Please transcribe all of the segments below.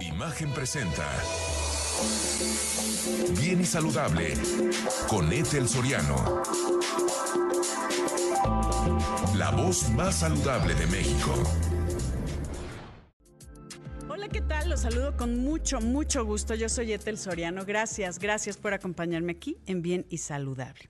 Imagen presenta. Bien y saludable con Ethel Soriano. La voz más saludable de México. Hola, ¿qué tal? Los saludo con mucho, mucho gusto. Yo soy Ethel Soriano. Gracias, gracias por acompañarme aquí en Bien y Saludable.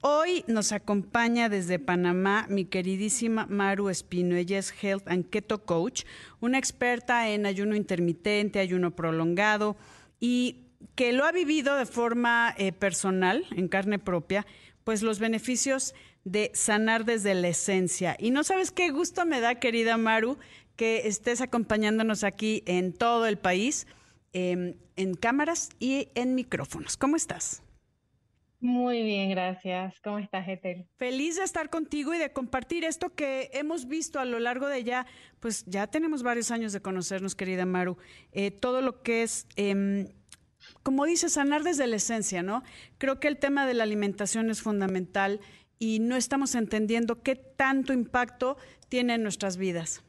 Hoy nos acompaña desde Panamá mi queridísima Maru Espino. Ella es Health and Keto Coach, una experta en ayuno intermitente, ayuno prolongado y que lo ha vivido de forma eh, personal, en carne propia, pues los beneficios de sanar desde la esencia. Y no sabes qué gusto me da, querida Maru, que estés acompañándonos aquí en todo el país, em, en cámaras y en micrófonos. ¿Cómo estás? Muy bien, gracias. ¿Cómo estás, Ethel? Feliz de estar contigo y de compartir esto que hemos visto a lo largo de ya, pues ya tenemos varios años de conocernos, querida Maru. Eh, todo lo que es, eh, como dices, sanar desde la esencia, ¿no? Creo que el tema de la alimentación es fundamental y no estamos entendiendo qué tanto impacto tiene en nuestras vidas.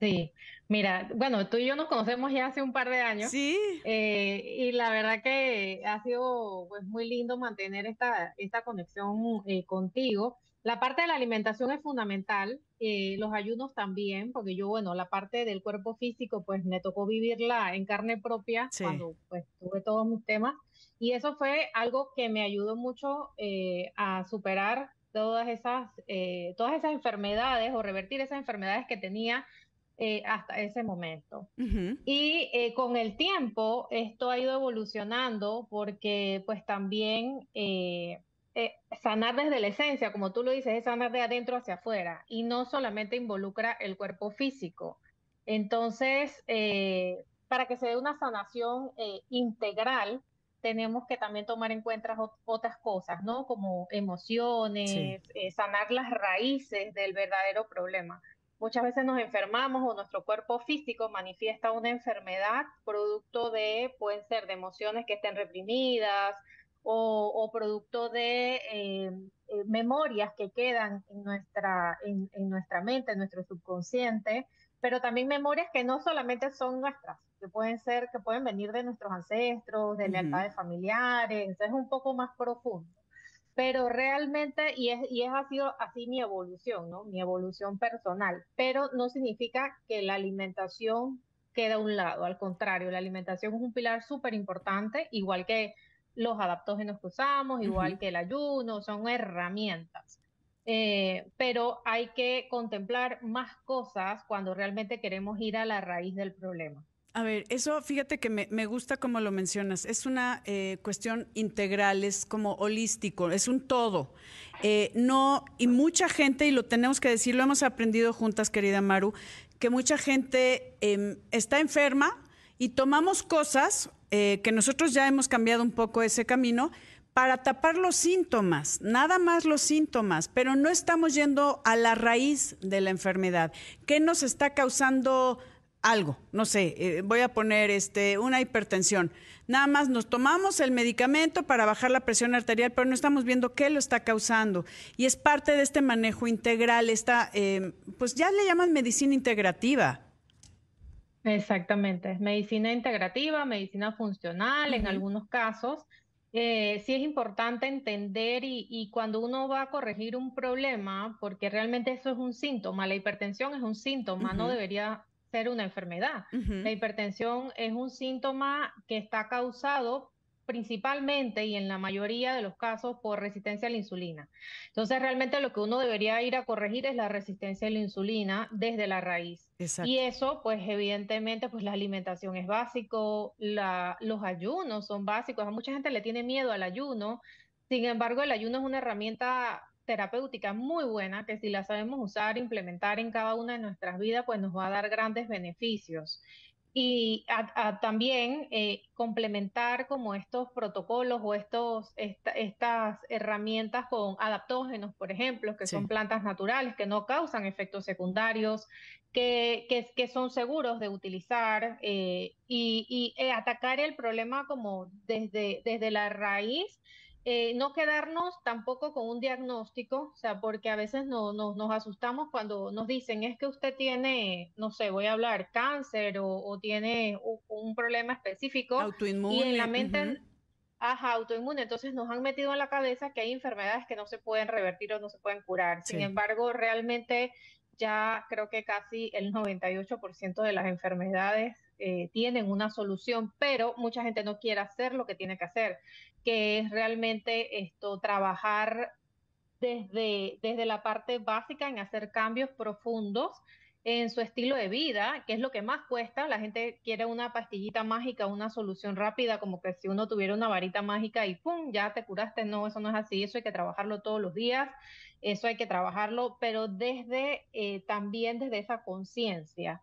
Sí, mira, bueno, tú y yo nos conocemos ya hace un par de años. Sí. Eh, y la verdad que ha sido pues muy lindo mantener esta, esta conexión eh, contigo. La parte de la alimentación es fundamental, eh, los ayunos también, porque yo, bueno, la parte del cuerpo físico, pues me tocó vivirla en carne propia cuando pues tuve todos mis temas. Y eso fue algo que me ayudó mucho a superar todas esas, todas esas enfermedades o revertir esas enfermedades que tenía eh, hasta ese momento. Y eh, con el tiempo esto ha ido evolucionando porque pues también eh, sanar desde la esencia, como tú lo dices, es sanar de adentro hacia afuera y no solamente involucra el cuerpo físico. Entonces, para que se dé una sanación integral, tenemos que también tomar en cuenta otras cosas, ¿no? Como emociones, sanar las raíces del verdadero problema. Muchas veces nos enfermamos o nuestro cuerpo físico manifiesta una enfermedad producto de, pueden ser de emociones que estén reprimidas o, producto de eh, eh, memorias que quedan en nuestra, en, nuestra mente, en nuestro subconsciente, pero también memorias que no solamente son nuestras, que pueden ser, que pueden venir de nuestros ancestros, de lealtades familiares, es un poco más profundo pero realmente, y es, y es ha sido así mi evolución, ¿no? Mi evolución personal, pero no significa que la alimentación quede a un lado, al contrario, la alimentación es un pilar súper importante, igual que los adaptógenos que usamos, igual que el ayuno, son herramientas. Eh, pero hay que contemplar más cosas cuando realmente queremos ir a la raíz del problema. A ver, eso fíjate que me, gusta como lo mencionas. Es una eh, cuestión integral, es como holístico, es un todo. Eh, no, y mucha gente, y lo tenemos que decir, lo hemos aprendido juntas, querida Maru, que mucha gente em, está enferma y tomamos cosas eh, que nosotros ya hemos cambiado un poco ese camino para tapar los síntomas, nada más los síntomas, pero no estamos yendo a la raíz de la enfermedad. ¿Qué nos está causando? Algo, no sé, eh, voy a poner este, una hipertensión. Nada más nos tomamos el medicamento para bajar la presión arterial, pero no estamos viendo qué lo está causando. Y es parte de este manejo integral, esta, em, pues ya le llaman medicina integrativa. Exactamente, medicina integrativa, medicina funcional en algunos casos. Eh, sí es importante entender y, y, cuando uno va a corregir un problema, porque realmente eso es un síntoma, la hipertensión es un síntoma, no debería ser una enfermedad. La hipertensión es un síntoma que está causado principalmente y en la mayoría de los casos por resistencia a la insulina. Entonces, realmente lo que uno debería ir a corregir es la resistencia a la insulina desde la raíz. Y eso, pues evidentemente, pues la alimentación es básico, los ayunos son básicos. A mucha gente le tiene miedo al ayuno. Sin embargo, el ayuno es una herramienta terapéutica muy buena que si la sabemos usar, implementar en cada una de nuestras vidas, pues nos va a dar grandes beneficios. Y también eh, complementar como estos protocolos o estos, estas herramientas con adaptógenos, por ejemplo, que son plantas naturales, que no causan efectos secundarios, que, que, son seguros de utilizar eh, y, y eh, atacar el problema como desde, desde la raíz eh, no quedarnos tampoco con un diagnóstico, o sea, porque a veces no, nos asustamos cuando nos dicen es que usted tiene, no sé, voy a hablar, cáncer o, tiene un, problema específico. Autoinmune. Y en la mente, ajá, autoinmune. Entonces nos han metido en la cabeza que hay enfermedades que no se pueden revertir o no se pueden curar. Sin embargo, realmente ya creo que casi el 98% de las enfermedades eh, tienen una solución, pero mucha gente no quiere hacer lo que tiene que hacer, que es realmente esto, trabajar desde, desde la parte básica en hacer cambios profundos en su estilo de vida, que es lo que más cuesta. La gente quiere una pastillita mágica, una solución rápida, como que si uno tuviera una varita mágica y ¡pum! ya te curaste. No, eso no es así. Eso hay que trabajarlo todos los días. Eso hay que trabajarlo, pero desde eh, también desde esa conciencia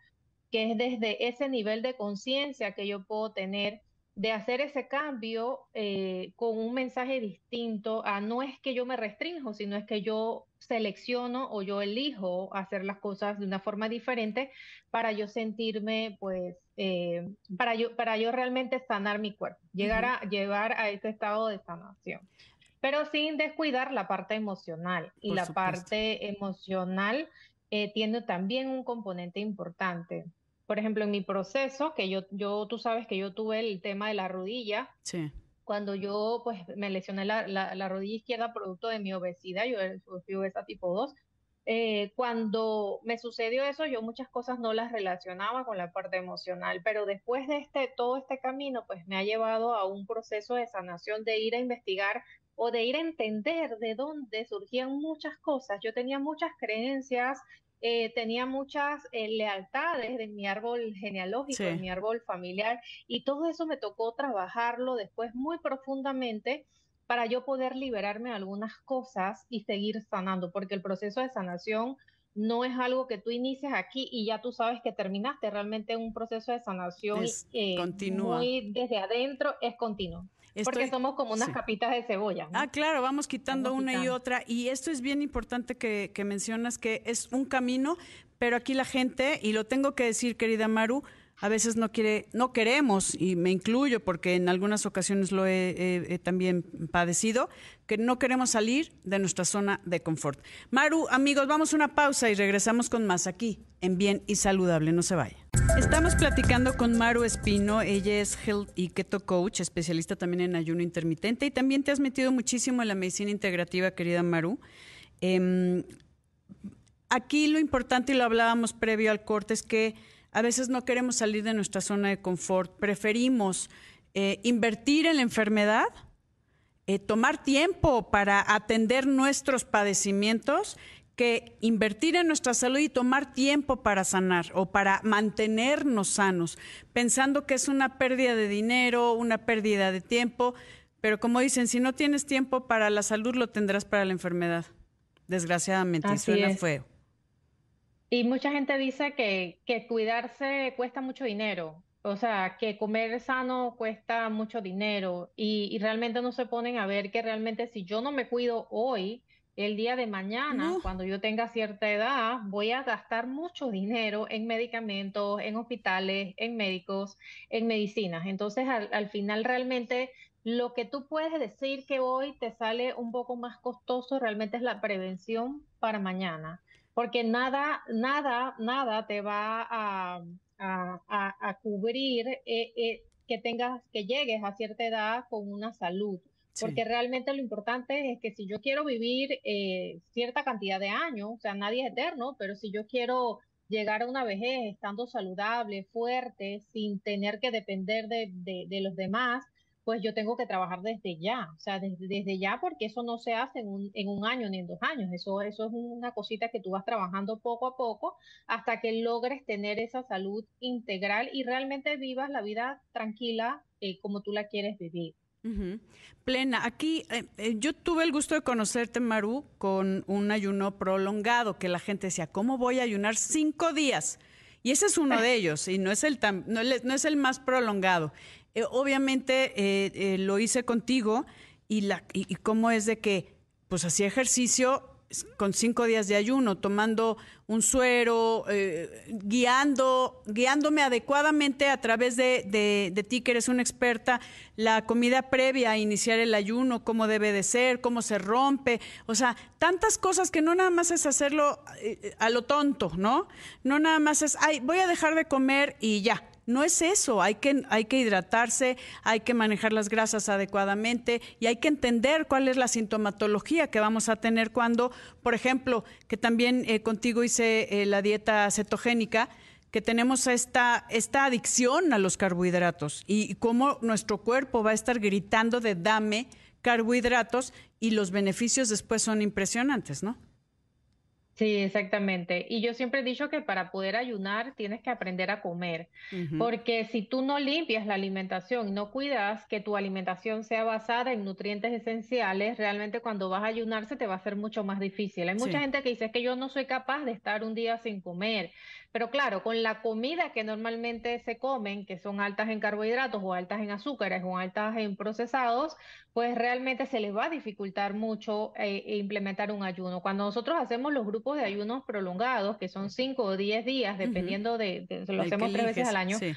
que es desde ese nivel de conciencia que yo puedo tener de hacer ese cambio eh, con un mensaje distinto a no es que yo me restringo, sino es que yo selecciono o yo elijo hacer las cosas de una forma diferente para yo sentirme, pues, eh, para, yo, para yo realmente sanar mi cuerpo, llegar a llevar a ese estado de sanación. Pero sin descuidar la parte emocional. Y la parte emocional eh, tiene también un componente importante por ejemplo, en mi proceso, que yo, yo, tú sabes que yo tuve el tema de la rodilla. Sí. Cuando yo, pues, me lesioné la, la, rodilla izquierda producto de mi obesidad, yo soy obesa tipo 2. Eh, cuando me sucedió eso, yo muchas cosas no las relacionaba con la parte emocional, pero después de este, todo este camino, pues me ha llevado a un proceso de sanación, de ir a investigar o de ir a entender de dónde surgían muchas cosas. Yo tenía muchas creencias eh, tenía muchas eh, lealtades de mi árbol genealógico, de mi árbol familiar, y todo eso me tocó trabajarlo después muy profundamente para yo poder liberarme de algunas cosas y seguir sanando, porque el proceso de sanación no es algo que tú inicias aquí y ya tú sabes que terminaste, realmente un proceso de sanación eh, muy desde adentro es continuo. Porque somos como unas capitas de cebolla. Ah, claro, vamos quitando una y otra. Y esto es bien importante que, que mencionas que es un camino, pero aquí la gente, y lo tengo que decir, querida Maru, a veces no quiere, no queremos, y me incluyo porque en algunas ocasiones lo he, también padecido, que no queremos salir de nuestra zona de confort. Maru, amigos, vamos a una pausa y regresamos con más aquí, en Bien y Saludable, no se vaya. Estamos platicando con Maru Espino, ella es Health y Keto Coach, especialista también en ayuno intermitente y también te has metido muchísimo en la medicina integrativa, querida Maru. Em, aquí lo importante, y lo hablábamos previo al corte, es que a veces no queremos salir de nuestra zona de confort, preferimos eh, invertir en la enfermedad, eh, tomar tiempo para atender nuestros padecimientos, que invertir en nuestra salud y tomar tiempo para sanar o para mantenernos sanos, pensando que es una pérdida de dinero, una pérdida de tiempo, pero como dicen, si no tienes tiempo para la salud, lo tendrás para la enfermedad, desgraciadamente, y suena feo. Y mucha gente dice que, que cuidarse cuesta mucho dinero, o sea, que comer sano cuesta mucho dinero y, y, realmente no se ponen a ver que realmente si yo no me cuido hoy, el día de mañana, cuando yo tenga cierta edad, voy a gastar mucho dinero en medicamentos, en hospitales, en médicos, en medicinas. Entonces, al, al final realmente lo que tú puedes decir que hoy te sale un poco más costoso realmente es la prevención para mañana porque nada, nada, nada te va a, a, cubrir eh, eh, que tengas, que llegues a cierta edad con una salud. Porque realmente lo importante es que si yo quiero vivir eh, cierta cantidad de años, o sea, nadie es eterno, pero si yo quiero llegar a una vejez estando saludable, fuerte, sin tener que depender de, de los demás, pues yo tengo que trabajar desde ya, o sea, desde, desde ya, porque eso no se hace en un, en un, año ni en dos años, eso, eso es una cosita que tú vas trabajando poco a poco hasta que logres tener esa salud integral y realmente vivas la vida tranquila eh, como tú la quieres vivir. Plena. Aquí eh, eh, yo tuve el gusto de conocerte, Maru, con un ayuno prolongado, que la gente decía, ¿cómo voy a ayunar cinco días? Y ese es uno de ellos, y no es el, no, no es el más prolongado. Eh, obviamente eh, eh, lo hice contigo y, la, y, cómo es de que pues hacía ejercicio con cinco días de ayuno, tomando un suero, eh, guiando, guiándome adecuadamente a través de, de, de, ti, que eres una experta, la comida previa a iniciar el ayuno, cómo debe de ser, cómo se rompe, o sea, tantas cosas que no nada más es hacerlo a lo tonto, ¿no? No nada más es, ay, voy a dejar de comer y ya, no es eso, hay que, hay que hidratarse, hay que manejar las grasas adecuadamente y hay que entender cuál es la sintomatología que vamos a tener cuando, por ejemplo, que también eh, contigo hice eh, la dieta cetogénica, que tenemos esta, esta adicción a los carbohidratos y, y cómo nuestro cuerpo va a estar gritando de dame carbohidratos y los beneficios después son impresionantes, ¿no? Sí, exactamente. Y yo siempre he dicho que para poder ayunar tienes que aprender a comer, porque si tú no limpias la alimentación y no cuidas que tu alimentación sea basada en nutrientes esenciales, realmente cuando vas a ayunar se te va a hacer mucho más difícil. Hay mucha gente que dice que yo no soy capaz de estar un día sin comer, pero claro, con la comida que normalmente se comen, que son altas en carbohidratos o altas en azúcares o altas en procesados, pues realmente se les va a dificultar mucho eh, implementar un ayuno. Cuando nosotros hacemos los grupos de ayunos prolongados, que son 5 o 10 días, dependiendo de, de, lo hacemos tres veces al año, sí.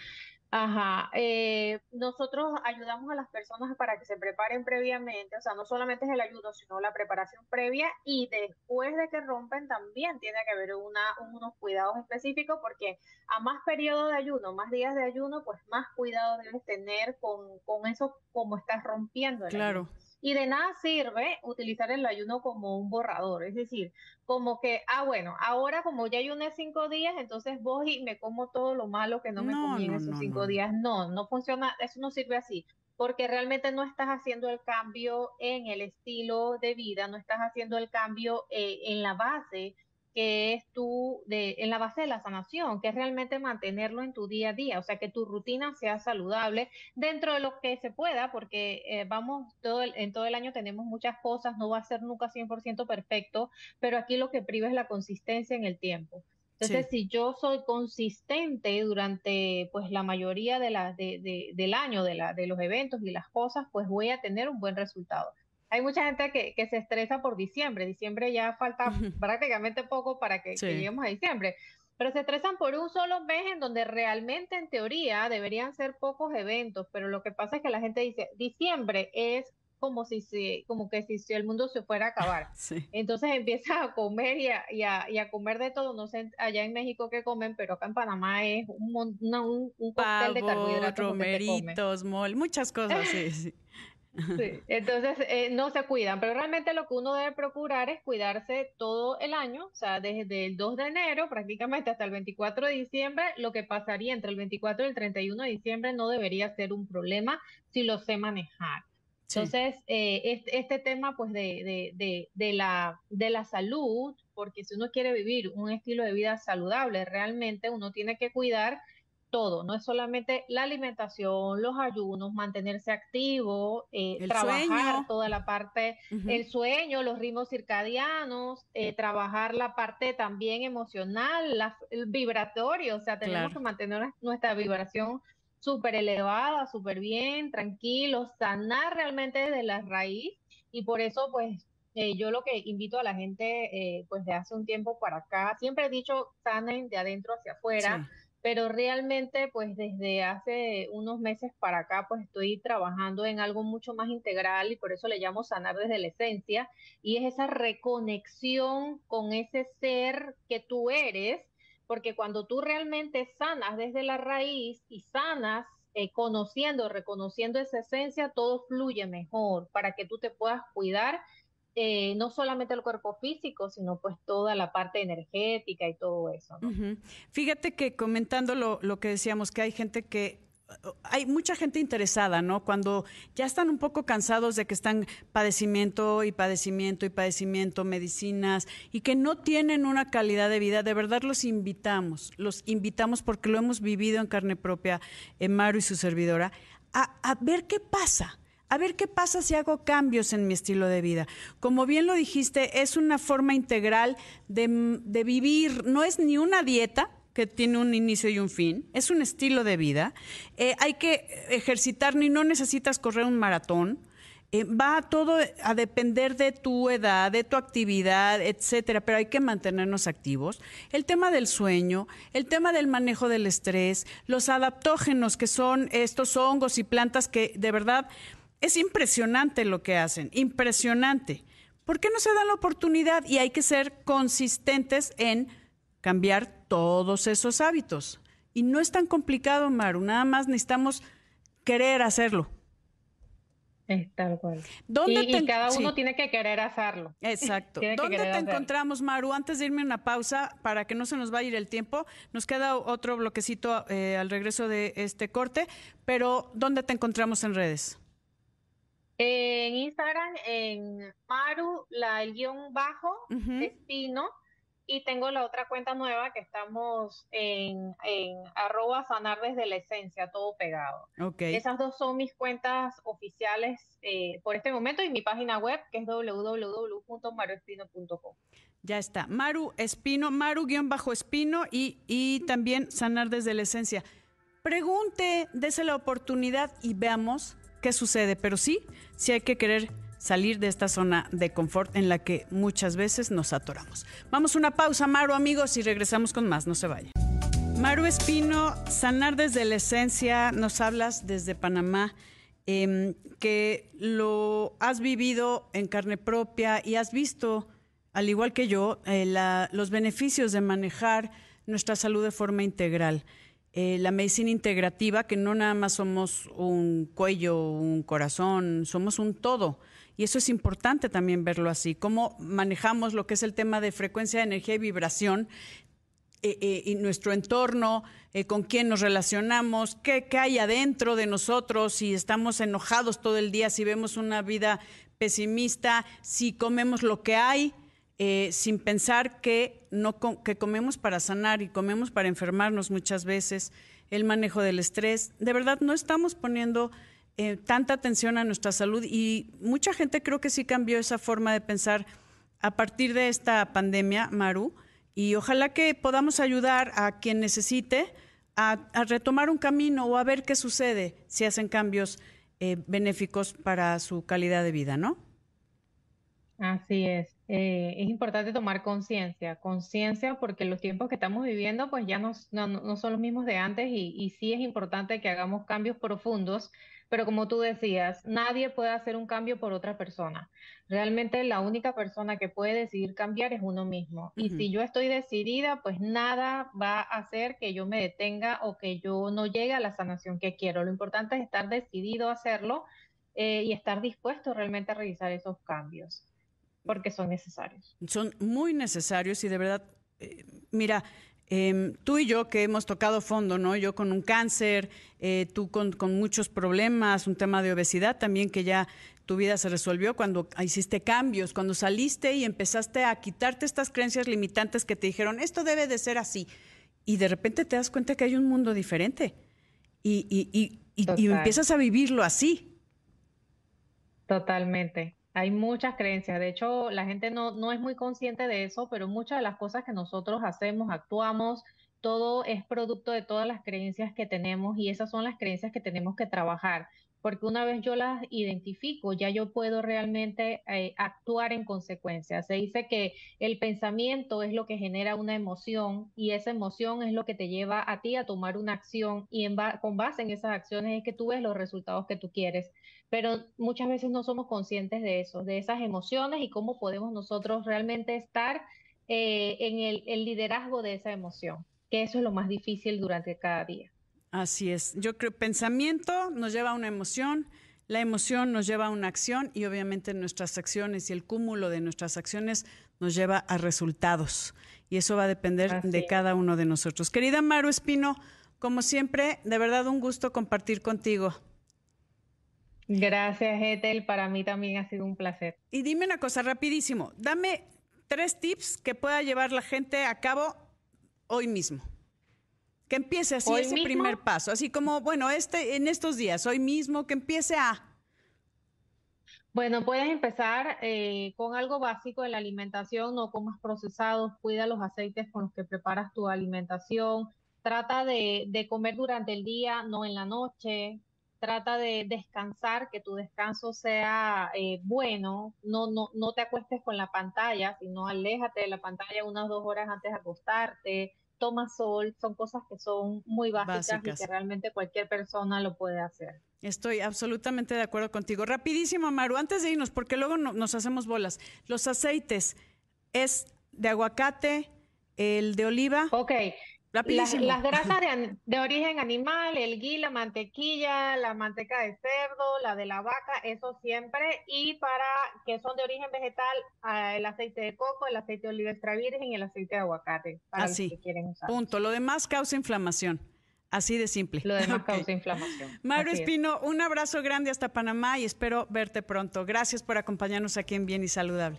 Ajá, eh, nosotros ayudamos a las personas para que se preparen previamente, o sea, no solamente es el ayuno, sino la preparación previa y después de que rompen también tiene que haber una, unos cuidados específicos porque a más periodo de ayuno, más días de ayuno, pues más cuidado debes tener con, con eso como estás rompiendo. El claro. Y de nada sirve utilizar el ayuno como un borrador, es decir, como que, ah, bueno, ahora como ya ayuné cinco días, entonces voy y me como todo lo malo que no me No, comí en no, esos no, cinco días. No, no funciona, eso no sirve así, porque realmente no estás haciendo el cambio en el estilo de vida, no estás haciendo el cambio eh, en la base que es tu, de, en la base de la sanación, que es realmente mantenerlo en tu día a día, o sea, que tu rutina sea saludable dentro de lo que se pueda, porque eh, vamos, todo el, en todo el año tenemos muchas cosas, no va a ser nunca 100% perfecto, pero aquí lo que priva es la consistencia en el tiempo. Entonces, sí. si yo soy consistente durante pues la mayoría de la, de, de, del año, de, la, de los eventos y las cosas, pues voy a tener un buen resultado hay mucha gente que, que, se estresa por diciembre. Diciembre ya falta prácticamente poco para que, sí. que, lleguemos a diciembre. Pero se estresan por un solo mes en donde realmente en teoría deberían ser pocos eventos, pero lo que pasa es que la gente dice, diciembre es como si se, como que si, si el mundo se fuera a acabar. Sí. Entonces empieza a comer y a, y, a, y a, comer de todo. No sé allá en México qué comen, pero acá en Panamá es un, un, un de carbohidratos. Romeritos, mol, muchas cosas, sí, sí. Sí, entonces eh, no se cuidan, pero realmente lo que uno debe procurar es cuidarse todo el año, o sea, desde el 2 de enero prácticamente hasta el 24 de diciembre, lo que pasaría entre el 24 y el 31 de diciembre no debería ser un problema si lo sé manejar. Sí. Entonces, eh, este, este, tema pues de, de, de, de, la, de la salud, porque si uno quiere vivir un estilo de vida saludable, realmente uno tiene que cuidar todo, no es solamente la alimentación, los ayunos, mantenerse activo, eh, trabajar sueño. toda la parte, uh -huh. el sueño, los ritmos circadianos, eh, trabajar la parte también emocional, la, el vibratorio, o sea, tenemos claro. que mantener nuestra vibración súper elevada, súper bien, tranquilos, sanar realmente desde la raíz y por eso pues eh, yo lo que invito a la gente eh, pues de hace un tiempo para acá, siempre he dicho sanen de adentro hacia afuera. Sí pero realmente pues desde hace unos meses para acá pues estoy trabajando en algo mucho más integral y por eso le llamo sanar desde la esencia y es esa reconexión con ese ser que tú eres, porque cuando tú realmente sanas desde la raíz y sanas eh, conociendo, reconociendo esa esencia, todo fluye mejor para que tú te puedas cuidar eh, no solamente el cuerpo físico, sino pues toda la parte energética y todo eso. Fíjate que comentando lo, lo, que decíamos, que hay gente que hay mucha gente interesada, ¿no? Cuando ya están un poco cansados de que están padecimiento y padecimiento y padecimiento, medicinas, y que no tienen una calidad de vida, de verdad los invitamos, los invitamos porque lo hemos vivido en carne propia, en Maru y su servidora, a, a ver qué pasa a ver qué pasa si hago cambios en mi estilo de vida. Como bien lo dijiste, es una forma integral de, vivir, no es ni una dieta que tiene un inicio y un fin, es un estilo de vida. Eh, hay que ejercitar, ni no necesitas correr un maratón. Eh, va todo a depender de tu edad, de tu actividad, etcétera, pero hay que mantenernos activos. El tema del sueño, el tema del manejo del estrés, los adaptógenos que son estos hongos y plantas que de verdad es impresionante lo que hacen, impresionante. ¿Por qué no se da la oportunidad? Y hay que ser consistentes en cambiar todos esos hábitos. Y no es tan complicado, Maru, nada más necesitamos querer hacerlo. Es tal cual. y, cada uno tiene que querer hacerlo. Exacto. ¿Dónde te encontramos, Maru? Antes de irme a una pausa, para que no se nos vaya a ir el tiempo, nos queda otro bloquecito eh, al regreso de este corte, pero ¿dónde te encontramos en redes? En Instagram, en Maru, la, el guion bajo, Espino, y tengo la otra cuenta nueva que estamos en, en arroba sanar desde la esencia, todo pegado. Okay. Esas dos son mis cuentas oficiales eh, por este momento y mi página web que es www.maruespino.com. Ya está. Maru Espino, Maru-Espino y, y también sanar desde la esencia. Pregunte, dése la oportunidad y veamos sucede. Pero sí, sí hay que querer salir de esta zona de confort en la que muchas veces nos atoramos. Vamos a una pausa, Maru, amigos, y regresamos con más. No se vayan. Maru Espino, sanar desde la esencia, nos hablas desde Panamá, em, que lo has vivido en carne propia y has visto, al igual que yo, eh, los beneficios de manejar nuestra salud de forma integral. Eh, la medicina integrativa, que no nada más somos un cuello, un corazón, somos un todo. Y eso es importante también verlo así, cómo manejamos lo que es el tema de frecuencia energía y vibración eh, eh, y nuestro entorno, con quién nos relacionamos, qué, qué, hay adentro de nosotros, si estamos enojados todo el día, si vemos una vida pesimista, si comemos lo que hay, sin pensar que, no, que comemos para sanar y comemos para enfermarnos muchas veces, el manejo del estrés. De verdad, no estamos poniendo eh, tanta atención a nuestra salud y mucha gente creo que sí cambió esa forma de pensar a partir de esta pandemia, Maru, y ojalá que podamos ayudar a quien necesite a, retomar un camino o a ver qué sucede si hacen cambios eh, benéficos para su calidad de vida, ¿no? Así es. Eh, es importante tomar conciencia, conciencia porque los tiempos que estamos viviendo pues ya no, no, son los mismos de antes y, y sí es importante que hagamos cambios profundos pero como tú decías, nadie puede hacer un cambio por otra persona. Realmente la única persona que puede decidir cambiar es uno mismo. Y si yo estoy decidida, pues nada va a hacer que yo me detenga o que yo no llegue a la sanación que quiero. Lo importante es estar decidido a hacerlo eh, y estar dispuesto realmente a realizar esos cambios, porque son necesarios. Son muy necesarios y de verdad, eh, mira, Em, tú y yo que hemos tocado fondo, ¿no? Yo con un cáncer, eh, tú con, muchos problemas, un tema de obesidad también que ya tu vida se resolvió cuando hiciste cambios, cuando saliste y empezaste a quitarte estas creencias limitantes que te dijeron, esto debe de ser así. Y de repente te das cuenta que hay un mundo diferente y, y, y empiezas a vivirlo así. Totalmente. Hay muchas creencias, de hecho la gente no, no es muy consciente de eso, pero muchas de las cosas que nosotros hacemos, actuamos, todo es producto de todas las creencias que tenemos y esas son las creencias que tenemos que trabajar, porque una vez yo las identifico, ya yo puedo realmente eh, actuar en consecuencia. Se dice que el pensamiento es lo que genera una emoción y esa emoción es lo que te lleva a ti a tomar una acción y en con base en esas acciones es que tú ves los resultados que tú quieres pero muchas veces no somos conscientes de eso, de esas emociones y cómo podemos nosotros realmente estar eh, en el, liderazgo de esa emoción, que eso es lo más difícil durante cada día. Así es. Yo creo que pensamiento nos lleva a una emoción, la emoción nos lleva a una acción y obviamente nuestras acciones y el cúmulo de nuestras acciones nos lleva a resultados. Y eso va a depender de cada uno de nosotros. Querida Maru Espino, como siempre, de verdad un gusto compartir contigo. Gracias, Ethel. Para mí también ha sido un placer. Y dime una cosa rapidísimo. Dame tres tips que pueda llevar la gente a cabo hoy mismo. Que empiece así ese primer paso, así como, bueno, este en estos días, hoy mismo, que empiece a. Bueno, puedes empezar eh, con algo básico de la alimentación, no comas procesados, cuida los aceites con los que preparas tu alimentación, trata de, de comer durante el día, no en la noche, trata de descansar, que tu descanso sea eh, bueno, no, no, no te acuestes con la pantalla, sino aléjate de la pantalla unas dos horas antes de acostarte, toma sol, son cosas que son muy básicas, y que realmente cualquier persona lo puede hacer. Estoy absolutamente de acuerdo contigo. Rapidísimo, Maru, antes de irnos, porque luego nos hacemos bolas. Los aceites es de aguacate, el de oliva. Ok, las, las, grasas de, origen animal, el ghee, la mantequilla, la manteca de cerdo, la de la vaca, eso siempre. Y para que son de origen vegetal, ah, el aceite de coco, el aceite de oliva extra virgen y el aceite de aguacate. Para Así. que quieren usar. Punto. Lo demás causa inflamación. Así de simple. Lo demás causa inflamación. Maru Espino, un abrazo grande hasta Panamá y espero verte pronto. Gracias por acompañarnos aquí en Bien y Saludable.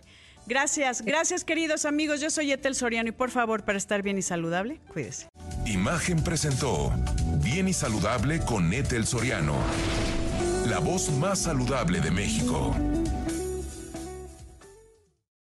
Gracias, gracias queridos amigos. Yo soy Etel Soriano y por favor, para estar bien y saludable, cuídese. Imagen presentó Bien y Saludable con Etel Soriano, la voz más saludable de México.